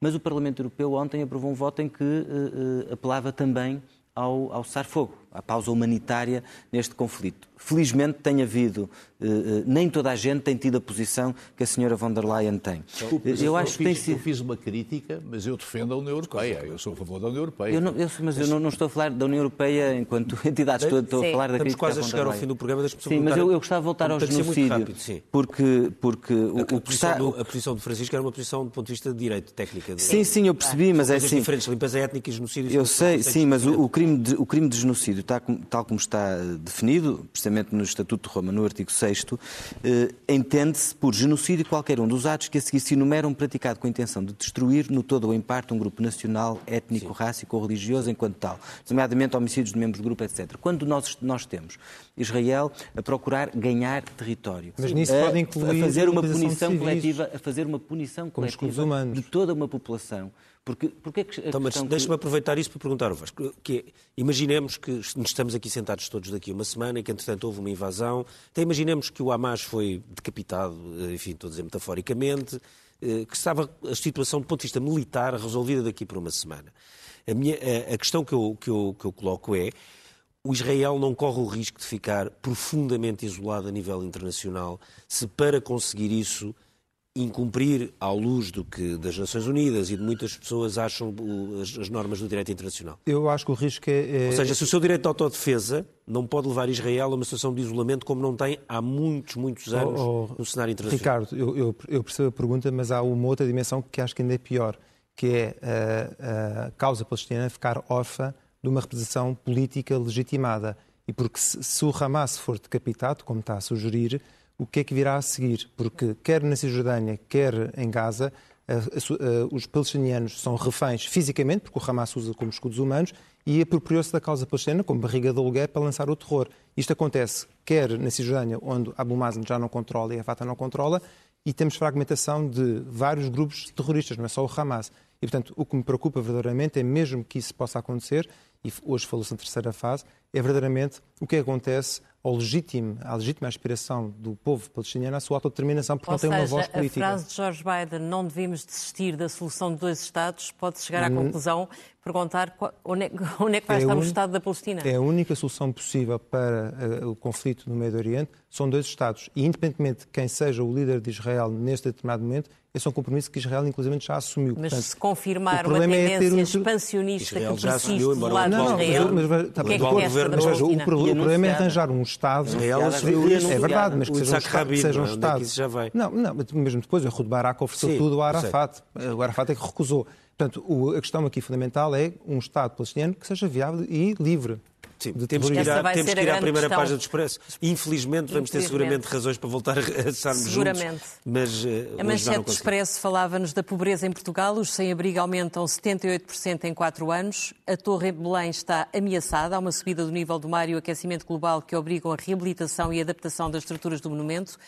Mas o Parlamento Europeu ontem aprovou um voto em que eh, eh, apelava também ao, ao cessar-fogo, à pausa humanitária neste conflito. Felizmente tem havido, eh, eh, nem toda a gente tem tido a posição que a senhora von der Leyen tem. Mas eu acho que tem fiz, eu sido. fiz uma crítica, mas eu defendo a União Europeia. Eu sou a favor da União Europeia. Eu não, eu- mas eu não, não estou a falar da União Europeia enquanto <laughs> entidade, estou, estou a falar da Estamos crítica quase a chegar ao fim do programa, deixa-me só Sim, mas eu, eu gostava de voltar ao de genocídio. rápido, sim. Porque, porque o, A, o que posição está. do, a posição do Francisco era uma posição do ponto de vista de direito, técnica. De, Sim, sim, eu percebi, mas é assim. diferentes, limpeza étnica e genocídio. Eu sei, sim, mas o, crime de, o crime de genocídio, tá tal como está eh, definido, precisamente no Estatuto de Roma, no artigo 6, eh, entende-se por genocídio qualquer um dos atos que a seguir se enumeram praticado com a intenção de destruir, no todo ou em parte, um grupo nacional, étnico, rássico ou religioso enquanto tal, nomeadamente homicídios de membros do grupo, etc. Quando nós, nós temos Israel a procurar ganhar território, Mas nisso a, pode incluir a fazer uma punição civis. coletiva, a fazer uma punição coletiva de toda uma população. Porque, porque é que Então, mas questão que- deixa-me aproveitar isso para perguntar Vasco. Que é, imaginemos que nos estamos aqui sentados todos daqui a uma semana e que, entretanto, houve uma invasão. Então, imaginemos que o Hamas foi decapitado, eh, enfim, estou a dizer metaforicamente, eh, que estava a situação do ponto de vista militar resolvida daqui por uma semana. A, minha, a, a questão que eu, que, eu, que eu coloco é o Israel não corre o risco de ficar profundamente isolado a nível internacional se para conseguir isso incumprir à luz do que das Nações Unidas e de muitas pessoas acham as, as normas do direito internacional. Eu acho que o risco é. é- Ou seja, se o seu direito de autodefesa não pode levar Israel a uma situação de isolamento como não tem há muitos, muitos anos Oh, oh, no cenário internacional. Ricardo, eu, eu- eu percebo a pergunta, mas há uma outra dimensão que acho que ainda é pior, que é a, a causa palestina ficar órfã de uma representação política legitimada. E porque se, se o Hamas for decapitado, como está a sugerir, o que é que virá a seguir? Porque quer na Cisjordânia, quer em Gaza, os palestinianos são reféns fisicamente, porque o Hamas usa como escudos humanos, e apropriou-se da causa palestina como barriga de aluguer para lançar o terror. Isto acontece quer na Cisjordânia, onde Abu Mazen já não controla e a Fatah não controla, e temos fragmentação de vários grupos terroristas, não é só o Hamas. E, portanto, o que me preocupa verdadeiramente é mesmo que isso possa acontecer, e hoje falou-se na terceira fase, é verdadeiramente o que acontece ao legítimo, à legítima aspiração do povo palestiniano à sua autodeterminação, porque Ou não tem uma voz política. a frase de George Biden, não devemos desistir da solução de dois Estados, pode chegar à conclusão, perguntar onde é, <laughs> onde é que vai É estar o un- Estado da Palestina. É a única solução possível para eh, o conflito no Médio Oriente, são dois Estados. E, independentemente de quem seja o líder de Israel neste determinado momento, esse é um compromisso que Israel, inclusive, já assumiu. Mas Portanto, se confirmar o uma problema é ter tendência um- expansionista Israel que já persiste assumiu, do lado o de Não, não, mas, Israel, mas, mas, tá o que é que atual resta governo- da Mas veja, o, pro- o problema é arranjar um Estado. Israel. É verdade, mas que O seja um Estado. seja um não é? É Estado. já? Não, não, mas mesmo depois, o Ehud Barak ofereceu Sim, tudo ao. Arafat. O Arafat é que recusou. Portanto, o- a questão aqui fundamental é um Estado palestiniano que seja viável e livre. Sim, de temos que ir, à, temos que a ir à primeira questão. página do Expresso. Infelizmente, vamos ter seguramente razões para voltar a <laughs> estarmos Seguramente. juntos. Mas, eh, A manchete do. Expresso falava-nos da pobreza em Portugal. Os sem-abrigo aumentam 78% em 4 anos. A Torre em Belém está ameaçada. Há uma subida do nível do mar e o aquecimento global que obrigam a reabilitação e adaptação das estruturas do monumento.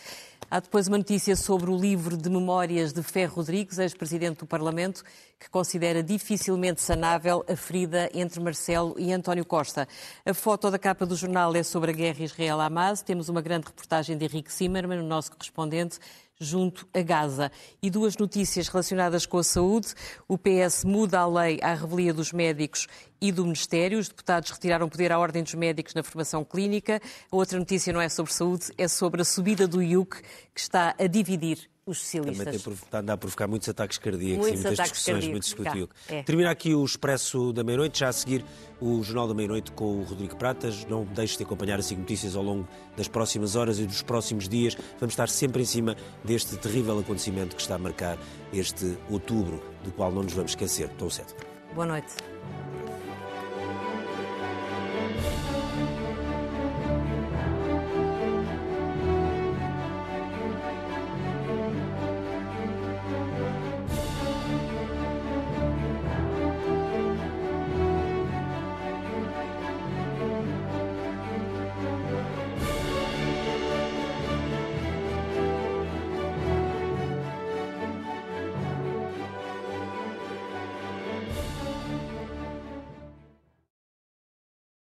Há depois uma notícia sobre o livro de memórias de Ferro Rodrigues, ex-presidente do Parlamento, que considera dificilmente sanável a ferida entre Marcelo e António Costa. A foto da capa do jornal é sobre a guerra Israel-Hamas. Temos uma grande reportagem de Henrique Zimmermann, o nosso correspondente, junto a Gaza. E duas notícias relacionadas com a saúde. O PS muda a lei à revelia dos médicos e do Ministério. Os deputados retiraram poder à Ordem dos Médicos na formação clínica. A outra notícia não é sobre saúde, é sobre a subida do IUC, que está a dividir os Também tem provo- está a provocar muitos ataques cardíacos Muitos e muitas ataques discussões, discutiu. cá, é. Termina aqui o Expresso da Meia-Noite, já a seguir o Jornal da Meia-Noite com o Rodrigo Pratas. Não deixe de acompanhar as notícias ao longo das próximas horas e dos próximos dias. Vamos estar sempre em cima deste terrível acontecimento que está a marcar este outubro, do qual não nos vamos esquecer tão cedo. Boa noite.